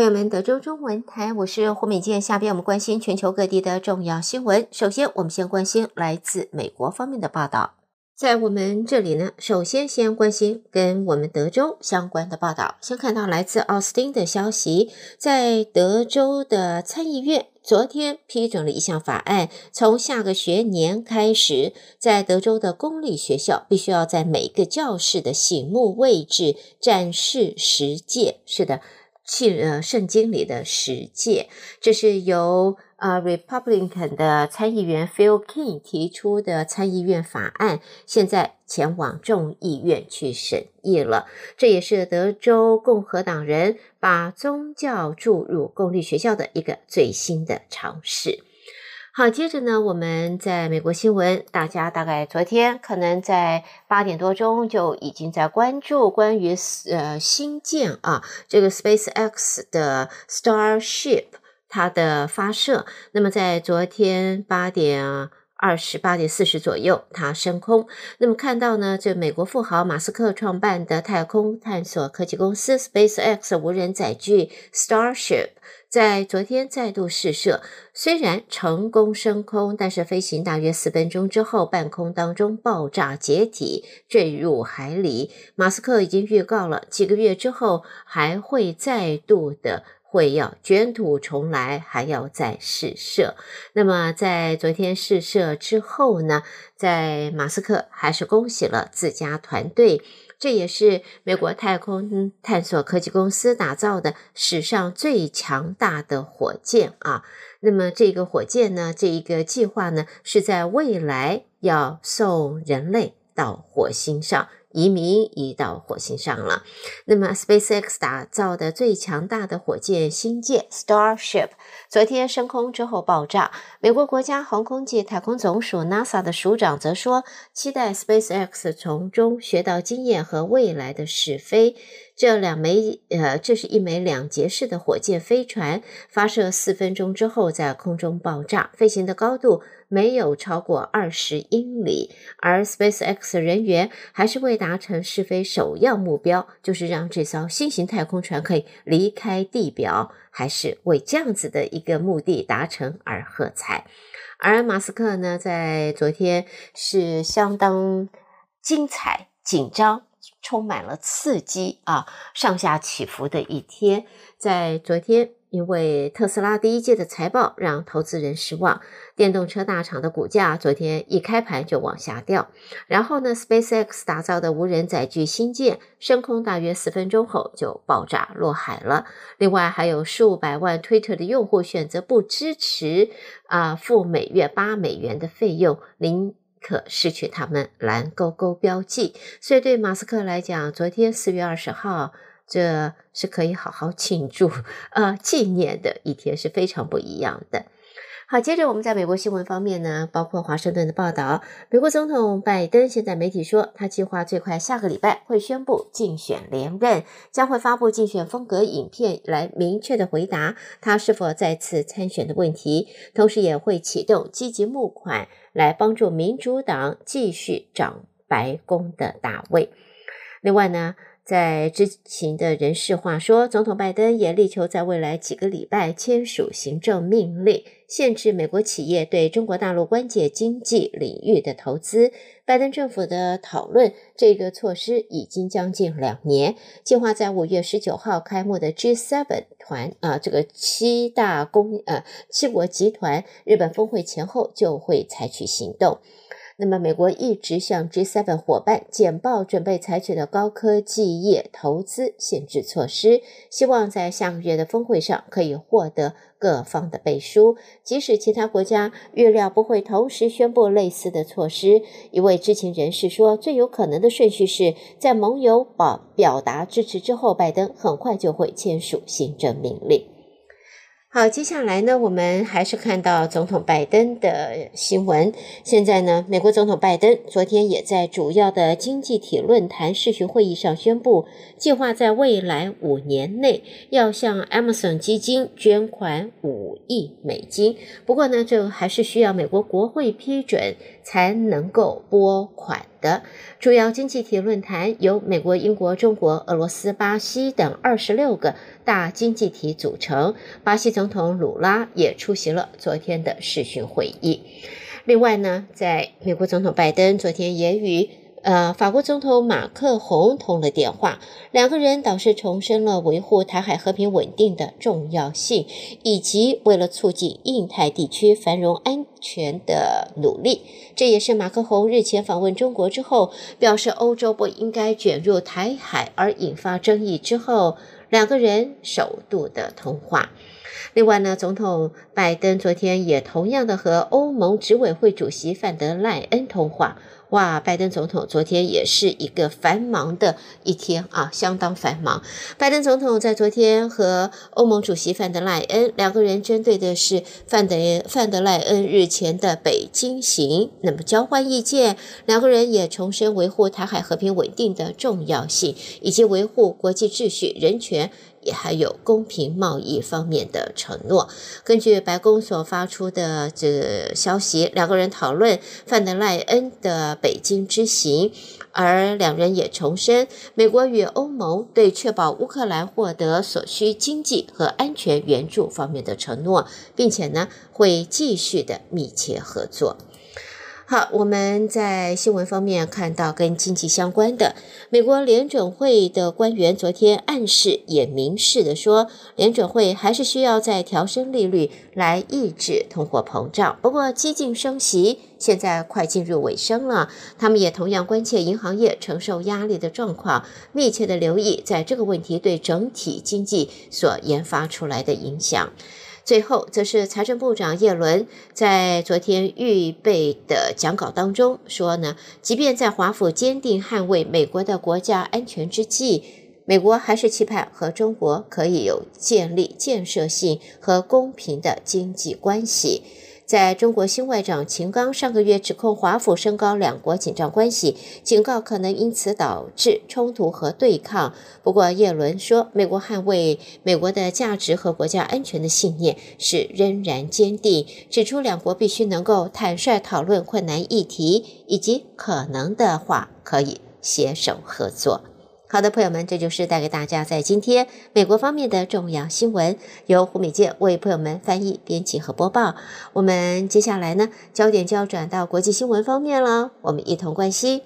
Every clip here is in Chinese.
朋友们，德州中文台，我是胡美健。下边我们关心全球各地的重要新闻。首先，我们先关心来自美国方面的报道。在我们这里呢，首先先关心跟我们德州相关的报道。先看到来自奥斯汀的消息，在德州的参议院昨天批准了一项法案，从下个学年开始，在德州的公立学校必须要在每个教室的醒目位置展示十诫。是的。信呃，圣经里的十诫，这是由呃 Republican 的参议员 Phil King 提出的参议院法案，现在前往众议院去审议了。这也是德州共和党人把宗教注入公立学校的一个最新的尝试。好，接着呢，我们在美国新闻，大家大概昨天可能在八点多钟就已经在关注关于呃星舰啊这个 SpaceX 的 Starship 它的发射。那么在昨天八点二十八点四十左右，它升空。那么看到呢，这美国富豪马斯克创办的太空探索科技公司 SpaceX 无人载具 Starship。在昨天再度试射，虽然成功升空，但是飞行大约四分钟之后，半空当中爆炸解体，坠入海里。马斯克已经预告了，几个月之后还会再度的会要卷土重来，还要再试射。那么在昨天试射之后呢，在马斯克还是恭喜了自家团队。这也是美国太空探索科技公司打造的史上最强大的火箭啊！那么这个火箭呢，这一个计划呢，是在未来要送人类到火星上。移民移到火星上了。那么，SpaceX 打造的最强大的火箭星舰 Starship 昨天升空之后爆炸。美国国家航空暨太空总署 NASA 的署长则说，期待 SpaceX 从中学到经验和未来的试飞。这两枚，呃，这是一枚两节式的火箭飞船，发射四分钟之后在空中爆炸，飞行的高度没有超过二十英里。而 SpaceX 人员还是为达成试飞首要目标，就是让这艘新型太空船可以离开地表，还是为这样子的一个目的达成而喝彩。而马斯克呢，在昨天是相当精彩、紧张。充满了刺激啊，上下起伏的一天。在昨天，因为特斯拉第一季的财报让投资人失望，电动车大厂的股价昨天一开盘就往下掉。然后呢，SpaceX 打造的无人载具星舰升空大约四分钟后就爆炸落海了。另外，还有数百万 Twitter 的用户选择不支持啊，付每月八美元的费用。零。可失去他们蓝勾勾标记，所以对马斯克来讲，昨天四月二十号，这是可以好好庆祝、呃纪念的一天，是非常不一样的。好，接着我们在美国新闻方面呢，包括华盛顿的报道，美国总统拜登现在媒体说，他计划最快下个礼拜会宣布竞选连任，将会发布竞选风格影片来明确的回答他是否再次参选的问题，同时也会启动积极募款来帮助民主党继续掌白宫的大位。另外呢，在知情的人士话说，总统拜登也力求在未来几个礼拜签署行政命令，限制美国企业对中国大陆关键经济领域的投资。拜登政府的讨论这个措施已经将近两年，计划在五月十九号开幕的 G7 团啊，这个七大公呃七国集团日本峰会前后就会采取行动。那么，美国一直向 G7 伙伴简报准备采取的高科技业投资限制措施，希望在下个月的峰会上可以获得各方的背书。即使其他国家预料不会同时宣布类似的措施，一位知情人士说，最有可能的顺序是在盟友表表达支持之后，拜登很快就会签署行政命令。好，接下来呢，我们还是看到总统拜登的新闻。现在呢，美国总统拜登昨天也在主要的经济体论坛视讯会议上宣布，计划在未来五年内要向 Amazon 基金捐款五亿美金。不过呢，这还是需要美国国会批准才能够拨款。的主要经济体论坛由美国、英国、中国、俄罗斯、巴西等二十六个大经济体组成。巴西总统鲁拉也出席了昨天的视讯会议。另外呢，在美国总统拜登昨天也与呃法国总统马克宏通了电话，两个人倒是重申了维护台海和平稳定的重要性，以及为了促进印太地区繁荣安全的努力。这也是马克宏日前访问中国之后，表示欧洲不应该卷入台海而引发争议之后，两个人首度的通话。另外呢，总统拜登昨天也同样的和欧盟执委会主席范德赖恩通话。哇，拜登总统昨天也是一个繁忙的一天啊，相当繁忙。拜登总统在昨天和欧盟主席范德赖恩两个人针对的是范德范德赖恩日前的北京行，那么交换意见，两个人也重申维护台海和平稳定的重要性，以及维护国际秩序、人权。也还有公平贸易方面的承诺。根据白宫所发出的这消息，两个人讨论范德赖恩的北京之行，而两人也重申美国与欧盟对确保乌克兰获得所需经济和安全援助方面的承诺，并且呢会继续的密切合作。好，我们在新闻方面看到跟经济相关的，美国联准会的官员昨天暗示也明示的说，联准会还是需要再调升利率来抑制通货膨胀。不过，激进升息现在快进入尾声了，他们也同样关切银行业承受压力的状况，密切的留意在这个问题对整体经济所研发出来的影响。最后，则是财政部长叶伦在昨天预备的讲稿当中说呢，即便在华府坚定捍卫美国的国家安全之际，美国还是期盼和中国可以有建立建设性和公平的经济关系。在中国新外长秦刚上个月指控华府升高两国紧张关系，警告可能因此导致冲突和对抗。不过，叶伦说，美国捍卫美国的价值和国家安全的信念是仍然坚定，指出两国必须能够坦率讨论困难议题，以及可能的话可以携手合作。好的，朋友们，这就是带给大家在今天美国方面的重要新闻，由胡美健为朋友们翻译、编辑和播报。我们接下来呢，焦点就要转到国际新闻方面了，我们一同关心。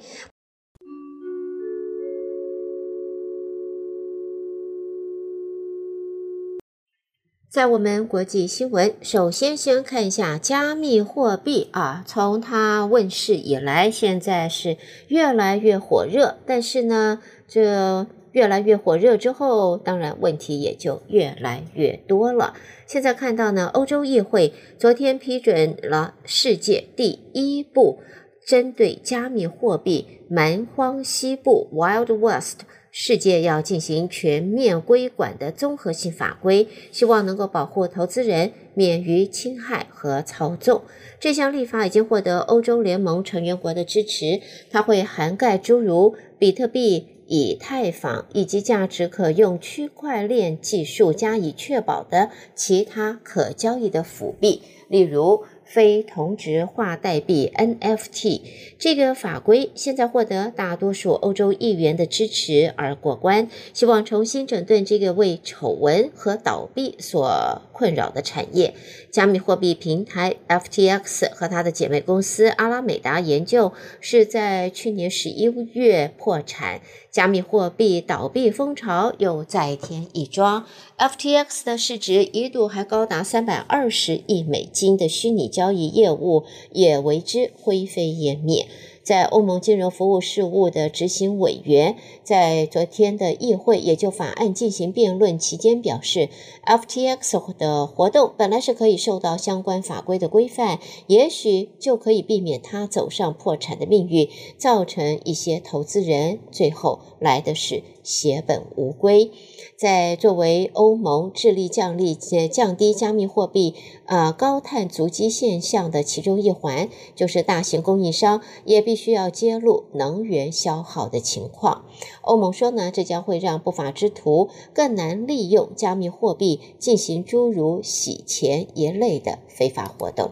在我们国际新闻，首先先看一下加密货币啊，从它问世以来，现在是越来越火热。但是呢，这越来越火热之后，当然问题也就越来越多了。现在看到呢，欧洲议会昨天批准了世界第一部针对加密货币蛮荒西部 （Wild West）。世界要进行全面规管的综合性法规，希望能够保护投资人免于侵害和操纵。这项立法已经获得欧洲联盟成员国的支持，它会涵盖诸如比特币、以太坊以及价值可用区块链技术加以确保的其他可交易的辅币，例如。非同质化代币 NFT 这个法规现在获得大多数欧洲议员的支持而过关，希望重新整顿这个为丑闻和倒闭所困扰的产业。加密货币平台 FTX 和他的姐妹公司阿拉美达研究是在去年十一月破产。加密货币倒闭风潮又再添一桩，FTX 的市值一度还高达三百二十亿美金的虚拟交易业务也为之灰飞烟灭。在欧盟金融服务事务的执行委员在昨天的议会也就法案进行辩论期间表示，FTX 的活动本来是可以受到相关法规的规范，也许就可以避免它走上破产的命运，造成一些投资人最后来的是血本无归。在作为欧盟致力降利降低加密货币呃高碳足迹现象的其中一环，就是大型供应商也必须要揭露能源消耗的情况。欧盟说呢，这将会让不法之徒更难利用加密货币进行诸如洗钱一类的非法活动。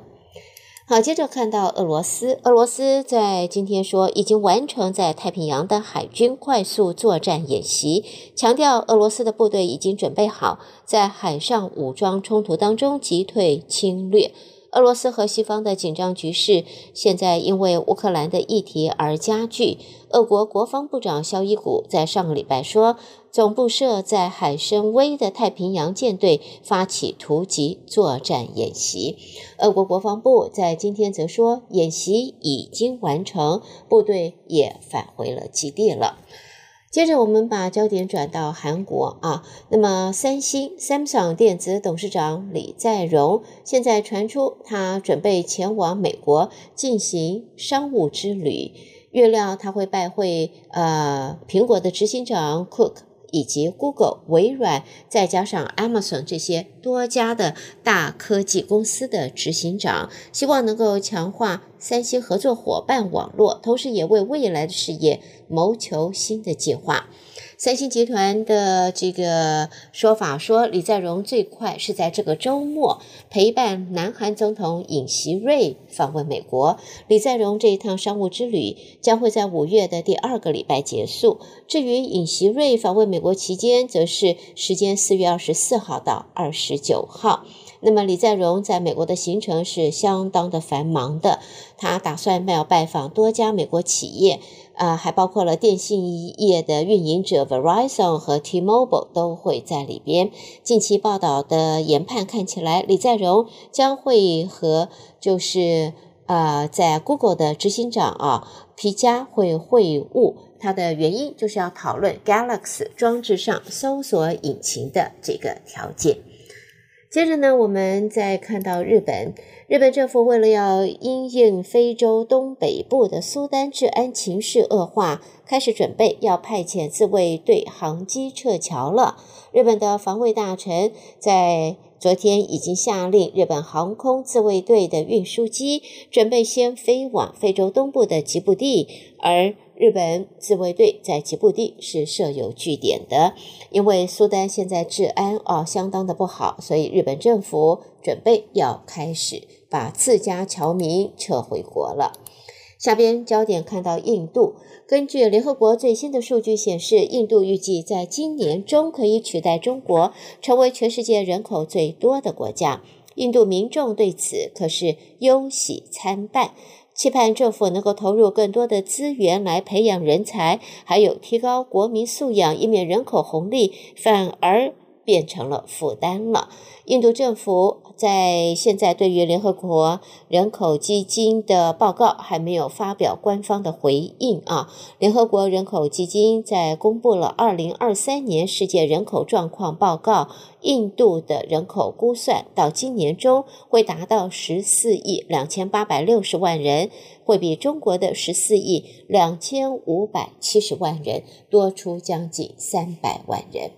好，接着看到俄罗斯，俄罗斯在今天说已经完成在太平洋的海军快速作战演习，强调俄罗斯的部队已经准备好在海上武装冲突当中击退侵略。俄罗斯和西方的紧张局势现在因为乌克兰的议题而加剧。俄国国防部长肖伊古在上个礼拜说，总部设在海参崴的太平洋舰队发起突击作战演习。俄国国防部在今天则说，演习已经完成，部队也返回了基地了。接着，我们把焦点转到韩国啊。那么，三星 Samsung 电子董事长李在镕现在传出他准备前往美国进行商务之旅，预料他会拜会呃苹果的执行长 Cook。以及 Google、微软，再加上 Amazon 这些多家的大科技公司的执行长，希望能够强化三星合作伙伴网络，同时也为未来的事业谋求新的计划。三星集团的这个说法说，李在镕最快是在这个周末陪伴南韩总统尹锡瑞访问美国。李在镕这一趟商务之旅将会在五月的第二个礼拜结束。至于尹锡瑞访问美国期间，则是时间四月二十四号到二十十九号。那么李在镕在美国的行程是相当的繁忙的，他打算要拜访多家美国企业。啊，还包括了电信业的运营者 Verizon 和 T-Mobile 都会在里边。近期报道的研判看起来，李在镕将会和就是呃，在 Google 的执行长啊皮嘉会会晤。他的原因就是要讨论 Galaxy 装置上搜索引擎的这个条件。接着呢，我们再看到日本。日本政府为了要因应非洲东北部的苏丹治安情势恶化，开始准备要派遣自卫队航机撤侨了。日本的防卫大臣在昨天已经下令，日本航空自卫队的运输机准备先飞往非洲东部的吉布地，而日本自卫队在吉布地是设有据点的，因为苏丹现在治安啊相当的不好，所以日本政府准备要开始把自家侨民撤回国了。下边焦点看到印度，根据联合国最新的数据显示，印度预计在今年中可以取代中国，成为全世界人口最多的国家。印度民众对此可是忧喜参半。期盼政府能够投入更多的资源来培养人才，还有提高国民素养，以免人口红利反而变成了负担了。印度政府在现在对于联合国人口基金的报告还没有发表官方的回应啊。联合国人口基金在公布了二零二三年世界人口状况报告，印度的人口估算到今年中会达到十四亿两千八百六十万人，会比中国的十四亿两千五百七十万人多出将近三百万人。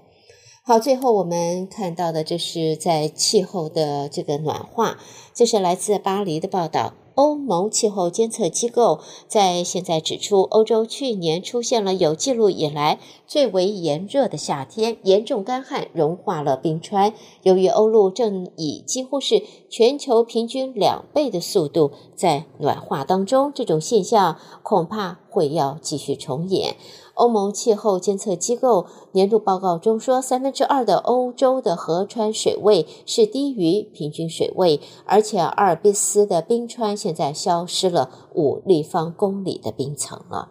好，最后我们看到的，这是在气候的这个暖化，这是来自巴黎的报道。欧盟气候监测机构在现在指出，欧洲去年出现了有记录以来最为炎热的夏天，严重干旱，融化了冰川。由于欧陆正以几乎是全球平均两倍的速度在暖化当中，这种现象恐怕会要继续重演。欧盟气候监测机构年度报告中说，三分之二的欧洲的河川水位是低于平均水位，而且阿尔卑斯的冰川现在消失了五立方公里的冰层了。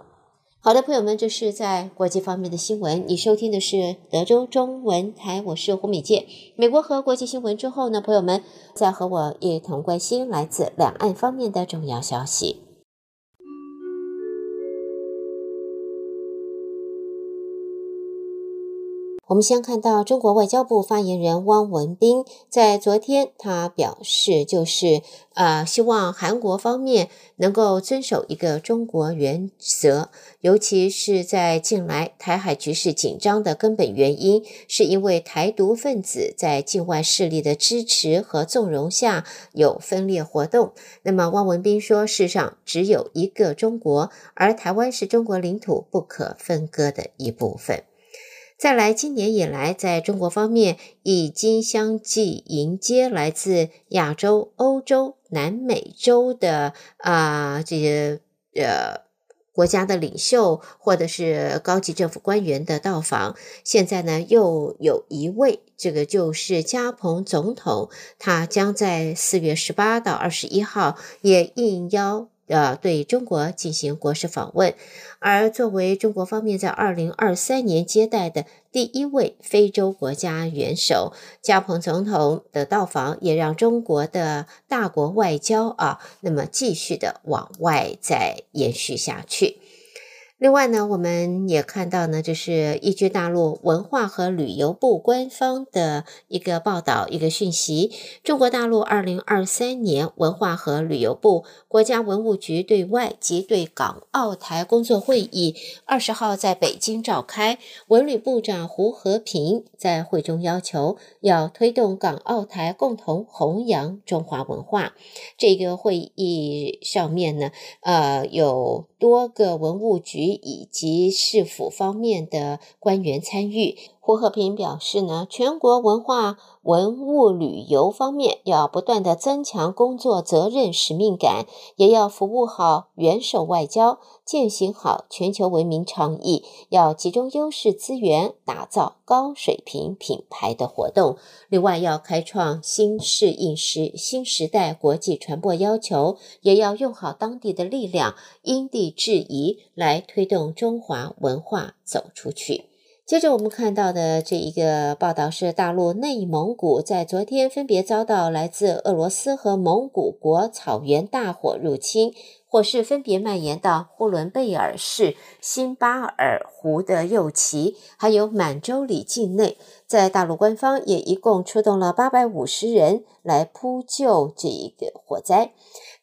好的，朋友们，这是在国际方面的新闻。你收听的是德州中文台，我是胡美健。美国和国际新闻之后呢，朋友们再和我一同关心来自两岸方面的重要消息。我们先看到中国外交部发言人汪文斌在昨天，他表示，就是、呃，希望韩国方面能够遵守一个中国原则，尤其是在近来台海局势紧张的根本原因，是因为台独分子在境外势力的支持和纵容下有分裂活动。那么，汪文斌说，世上只有一个中国，而台湾是中国领土不可分割的一部分。再来，今年以来，在中国方面已经相继迎接来自亚洲、欧洲、南美洲的啊、这些呃国家的领袖或者是高级政府官员的到访。现在呢，又有一位，这个就是加蓬总统，他将在四月十八到二十一号也应邀。呃，对中国进行国事访问，而作为中国方面在二零二三年接待的第一位非洲国家元首，加蓬总统的到访，也让中国的大国外交啊，那么继续的往外再延续下去。另外呢，我们也看到呢，这是依据大陆文化和旅游部官方的一个报道，一个讯息：中国大陆二零二三年文化和旅游部、国家文物局对外及对港澳台工作会议二十号在北京召开。文旅部长胡和平在会中要求，要推动港澳台共同弘扬中华文化。这个会议上面呢，呃，有多个文物局。以及市府方面的官员参与。胡和平表示呢，全国文化文物旅游方面要不断的增强工作责任使命感，也要服务好元首外交，践行好全球文明倡议，要集中优势资源，打造高水平品牌的活动。另外，要开创新适应时新时代国际传播要求，也要用好当地的力量，因地制宜来推动中华文化走出去。接着我们看到的这一个报道是，大陆内蒙古在昨天分别遭到来自俄罗斯和蒙古国草原大火入侵，火势分别蔓延到呼伦贝尔市新巴尔湖的右旗，还有满洲里境内。在大陆官方也一共出动了八百五十人来扑救这一个火灾。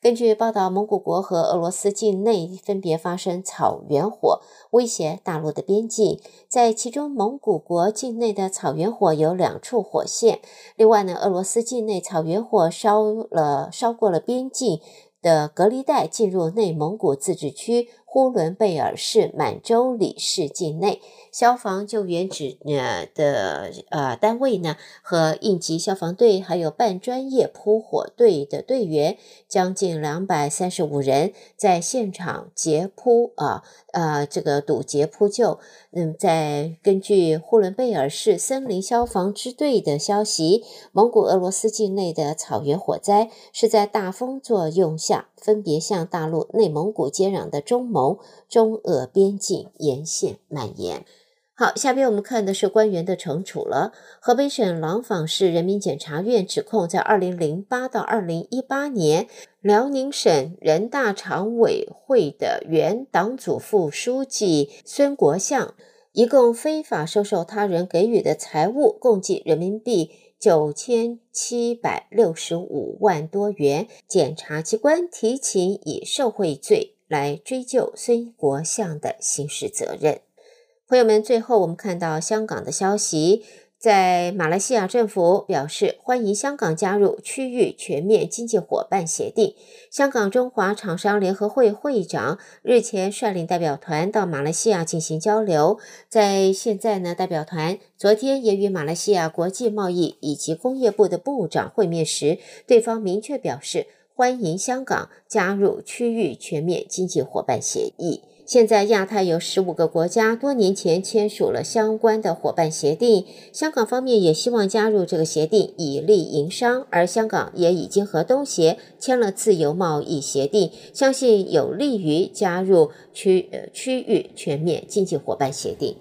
根据报道，蒙古国和俄罗斯境内分别发生草原火，威胁大陆的边境。在其中，蒙古国境内的草原火有两处火线。另外呢，俄罗斯境内草原火烧了，烧过了边境的隔离带，进入内蒙古自治区呼伦贝尔市满洲里市境内。消防救援指呃的呃单位呢，和应急消防队，还有半专业扑火队的队员，将近两百三十五人在现场截扑啊呃这个堵截扑救。嗯，在根据呼伦贝尔市森林消防支队的消息，蒙古俄罗斯境内的草原火灾是在大风作用下，分别向大陆内蒙古接壤的中蒙、中俄边境沿线蔓延。好，下边我们看的是官员的惩处了。河北省廊坊市人民检察院指控，在二零零八到二零一八年，辽宁省人大常委会的原党组副书记孙国相，一共非法收受他人给予的财物，共计人民币九千七百六十五万多元。检察机关提请以受贿罪来追究孙国相的刑事责任。朋友们，最后我们看到香港的消息，在马来西亚政府表示欢迎香港加入区域全面经济伙伴协定。香港中华厂商联合会会长日前率领代表团到马来西亚进行交流，在现在呢，代表团昨天也与马来西亚国际贸易以及工业部的部长会面时，对方明确表示欢迎香港加入区域全面经济伙伴协议。现在亚太有十五个国家多年前签署了相关的伙伴协定，香港方面也希望加入这个协定以利营商，而香港也已经和东协签了自由贸易协定，相信有利于加入区区域全面经济伙伴协定。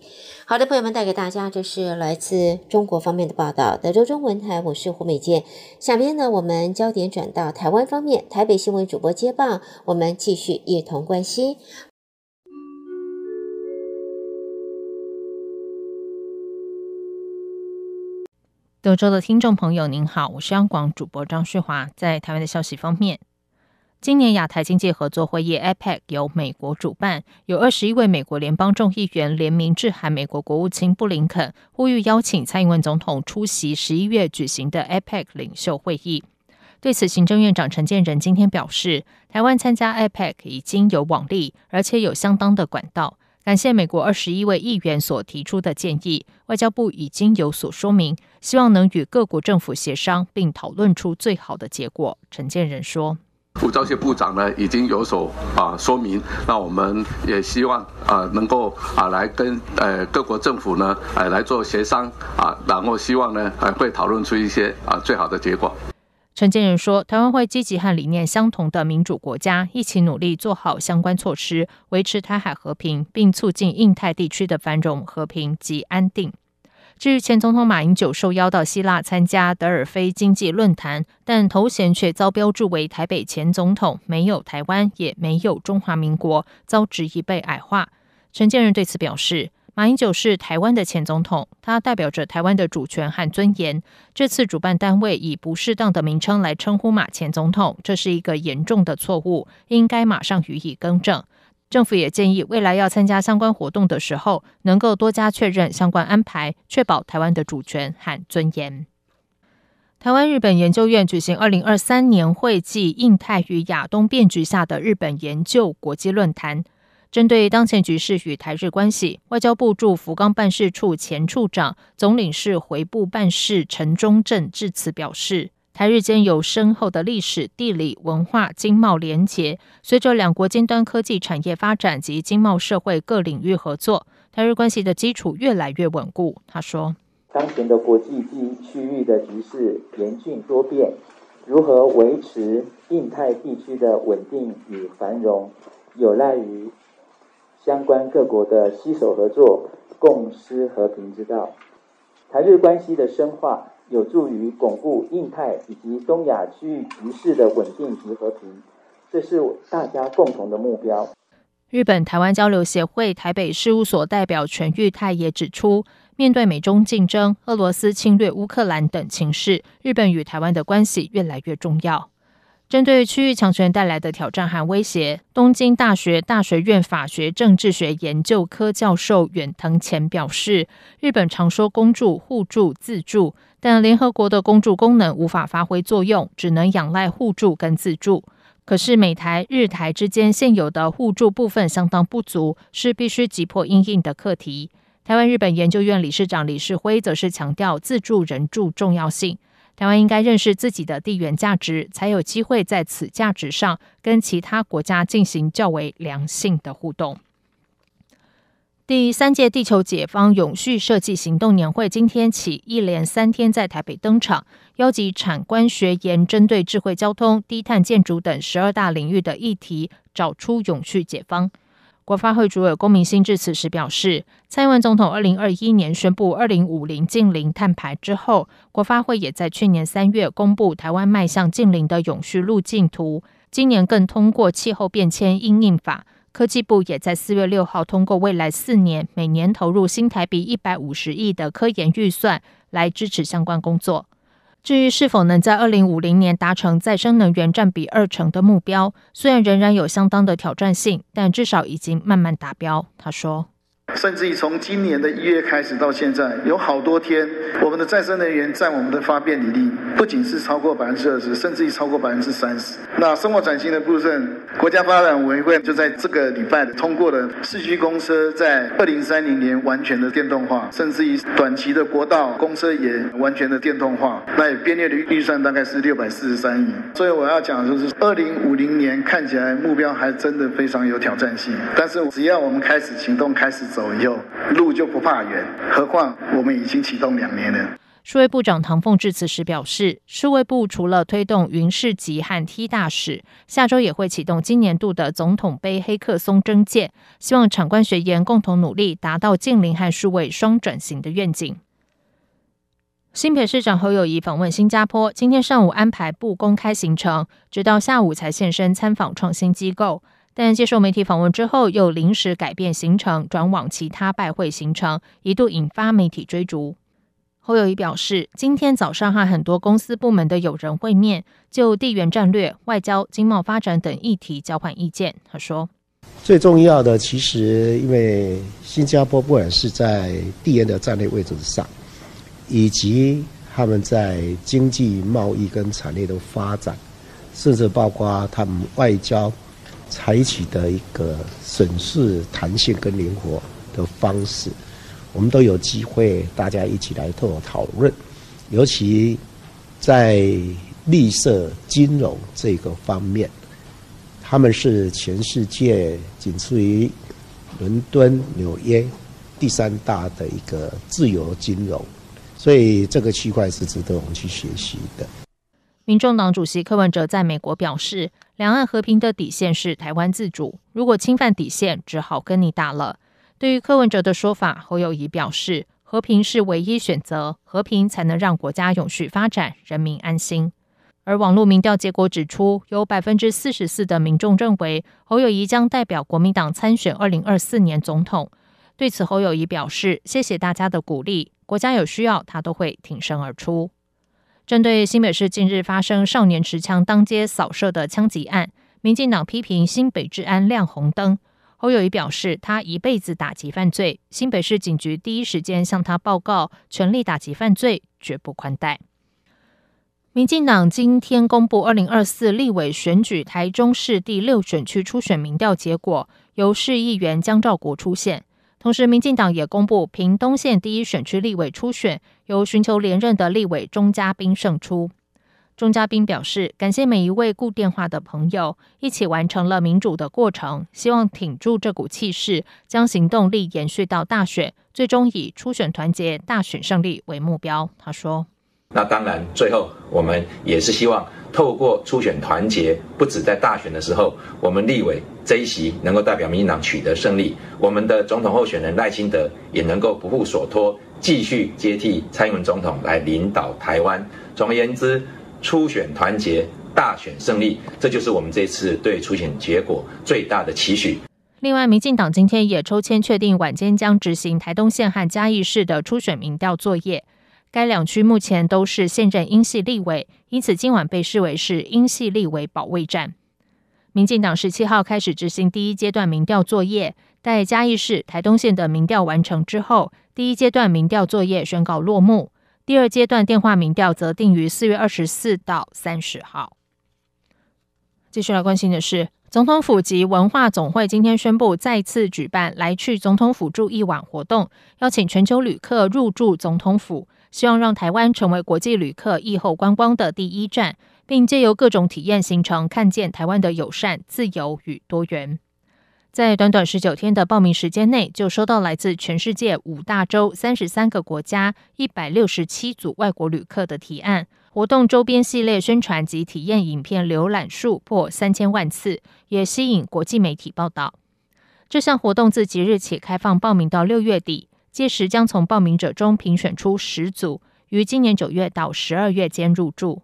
好的，朋友们，带给大家这是来自中国方面的报道，德州中文台，我是胡美健。下边呢，我们焦点转到台湾方面，台北新闻主播接棒，我们继续一同关心。德州的听众朋友，您好，我是央广主播张旭华。在台湾的消息方面，今年亚太经济合作会议 （APEC） 由美国主办，有二十一位美国联邦众议员联名致函美国国务卿布林肯，呼吁邀请蔡英文总统出席十一月举行的 APEC 领袖会议。对此，行政院长陈建仁今天表示，台湾参加 APEC 已经有往例，而且有相当的管道。感谢美国二十一位议员所提出的建议，外交部已经有所说明，希望能与各国政府协商，并讨论出最好的结果。陈建仁说。吴钊燮部长呢已经有所啊说明，那我们也希望啊能够啊来跟呃各国政府呢呃来做协商啊，然后希望呢还会讨论出一些啊最好的结果。陈建仁说，台湾会积极和理念相同的民主国家一起努力做好相关措施，维持台海和平，并促进印太地区的繁荣、和平及安定。至于前总统马英九受邀到希腊参加德尔菲经济论坛，但头衔却遭标注为台北前总统，没有台湾，也没有中华民国，遭质疑被矮化。陈建仁对此表示，马英九是台湾的前总统，他代表着台湾的主权和尊严。这次主办单位以不适当的名称来称呼马前总统，这是一个严重的错误，应该马上予以更正。政府也建议，未来要参加相关活动的时候，能够多加确认相关安排，确保台湾的主权和尊严。台湾日本研究院举行二零二三年会暨印太与亚东变局下的日本研究国际论坛，针对当前局势与台日关系，外交部驻福冈办事处前处长、总领事回部办事陈忠正致辞表示。台日间有深厚的历史、地理、文化、经贸连结。随着两国尖端科技产业发展及经贸社会各领域合作，台日关系的基础越来越稳固。他说：“当前的国际及区域的局势严峻多变，如何维持印太地区的稳定与繁荣，有赖于相关各国的携手合作，共施和平之道。台日关系的深化。”有助于巩固印太以及东亚区域局势的稳定及和平，这是大家共同的目标。日本台湾交流协会台北事务所代表全玉泰也指出，面对美中竞争、俄罗斯侵略乌克兰等情势，日本与台湾的关系越来越重要。针对区域强权带来的挑战和威胁，东京大学大学院法学政治学研究科教授远藤干表示，日本常说公助、互助、自助，但联合国的公助功能无法发挥作用，只能仰赖互助跟自助。可是美台、日台之间现有的互助部分相当不足，是必须急迫因应的课题。台湾日本研究院理事长李世辉则是强调自助人助重要性。台湾应该认识自己的地缘价值，才有机会在此价值上跟其他国家进行较为良性的互动。第三届地球解放永续设计行动年会今天起一连三天在台北登场，邀集产官学研，针对智慧交通、低碳建筑等十二大领域的议题，找出永续解方。国发会主委龚明鑫致辞时表示，蔡英文总统二零二一年宣布二零五零净零碳排之后，国发会也在去年三月公布台湾迈向净零的永续路径图，今年更通过气候变迁应应法，科技部也在四月六号通过未来四年每年投入新台币一百五十亿的科研预算来支持相关工作。至于是否能在二零五零年达成再生能源占比二成的目标，虽然仍然有相当的挑战性，但至少已经慢慢达标。他说。甚至于从今年的一月开始到现在，有好多天，我们的再生能源占我们的发电比例不仅是超过百分之二十，甚至于超过百分之三十。那生活转型的部分，国家发展委员会就在这个礼拜通过了市区公车在二零三零年完全的电动化，甚至于短期的国道公车也完全的电动化。那也编列的预算大概是六百四十三亿。所以我要讲的就是，二零五零年看起来目标还真的非常有挑战性，但是只要我们开始行动，开始走。走路就不怕远，何况我们已经启动两年了。数位部长唐凤致辞时表示，数位部除了推动云市集和 T 大使，下周也会启动今年度的总统杯黑客松征件，希望产官学研共同努力，达到近零和数位双转型的愿景。新北市长侯友谊访问新加坡，今天上午安排不公开行程，直到下午才现身参访创新机构。但接受媒体访问之后，又临时改变行程，转往其他拜会行程，一度引发媒体追逐。侯友谊表示，今天早上和很多公司部门的友人会面，就地缘战略、外交、经贸发展等议题交换意见。他说：“最重要的，其实因为新加坡不管是在地缘的战略位置上，以及他们在经济、贸易跟产业的发展，甚至包括他们外交。”采取的一个审视弹性跟灵活的方式，我们都有机会大家一起来做讨论，尤其在绿色金融这个方面，他们是全世界仅次于伦敦、纽约第三大的一个自由金融，所以这个区块是值得我们去学习的。民众党主席柯文哲在美国表示，两岸和平的底线是台湾自主，如果侵犯底线，只好跟你打了。对于柯文哲的说法，侯友宜表示，和平是唯一选择，和平才能让国家永续发展，人民安心。而网络民调结果指出，有百分之四十四的民众认为侯友宜将代表国民党参选二零二四年总统。对此，侯友宜表示，谢谢大家的鼓励，国家有需要，他都会挺身而出。针对新北市近日发生少年持枪当街扫射的枪击案，民进党批评新北治安亮红灯。侯友宜表示，他一辈子打击犯罪，新北市警局第一时间向他报告，全力打击犯罪，绝不宽待。民进党今天公布二零二四立委选举台中市第六选区初选民调结果，由市议员江兆国出现。同时，民进党也公布屏东县第一选区立委初选，由寻求连任的立委钟嘉宾胜出。钟嘉宾表示，感谢每一位顾电话的朋友，一起完成了民主的过程，希望挺住这股气势，将行动力延续到大选，最终以初选团结、大选胜利为目标。他说。那当然，最后我们也是希望透过初选团结，不止在大选的时候，我们立委这一席能够代表民进党取得胜利，我们的总统候选人赖清德也能够不负所托，继续接替蔡英文总统来领导台湾。总而言之，初选团结，大选胜利，这就是我们这次对初选结果最大的期许。另外，民进党今天也抽签确定晚间将执行台东县和嘉义市的初选民调作业。该两区目前都是现任英系立委，因此今晚被视为是英系立委保卫战。民进党十七号开始执行第一阶段民调作业，待嘉义市、台东县的民调完成之后，第一阶段民调作业宣告落幕。第二阶段电话民调则定于四月二十四到三十号。继续来关心的是，总统府及文化总会今天宣布再次举办“来去总统府住一晚”活动，邀请全球旅客入住总统府。希望让台湾成为国际旅客疫后观光的第一站，并借由各种体验行程，看见台湾的友善、自由与多元。在短短十九天的报名时间内，就收到来自全世界五大洲、三十三个国家、一百六十七组外国旅客的提案。活动周边系列宣传及体验影片浏览数破三千万次，也吸引国际媒体报道。这项活动自即日起开放报名到六月底。届时将从报名者中评选出十组，于今年九月到十二月间入住。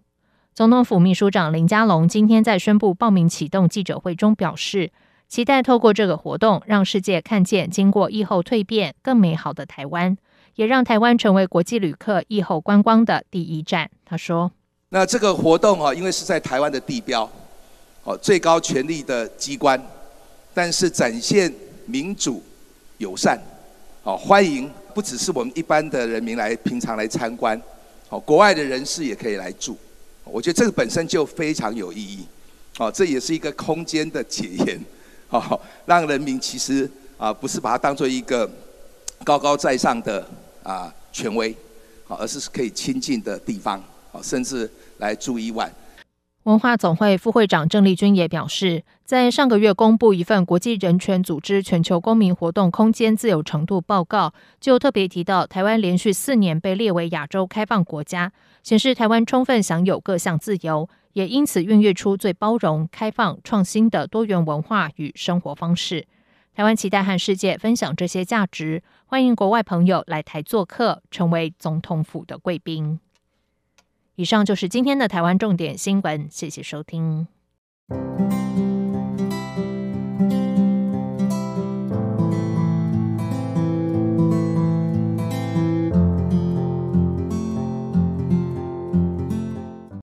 总统府秘书长林佳龙今天在宣布报名启动记者会中表示，期待透过这个活动，让世界看见经过疫后蜕变更美好的台湾，也让台湾成为国际旅客疫后观光的第一站。他说：“那这个活动啊，因为是在台湾的地标，哦，最高权力的机关，但是展现民主友善。”哦，欢迎不只是我们一般的人民来平常来参观，哦，国外的人士也可以来住。我觉得这个本身就非常有意义。哦，这也是一个空间的检验，哦，让人民其实啊不是把它当做一个高高在上的啊权威，好，而是可以亲近的地方，好，甚至来住一晚。文化总会副会长郑丽君也表示，在上个月公布一份国际人权组织全球公民活动空间自由程度报告，就特别提到台湾连续四年被列为亚洲开放国家，显示台湾充分享有各项自由，也因此孕育出最包容、开放、创新的多元文化与生活方式。台湾期待和世界分享这些价值，欢迎国外朋友来台做客，成为总统府的贵宾。以上就是今天的台湾重点新闻，谢谢收听。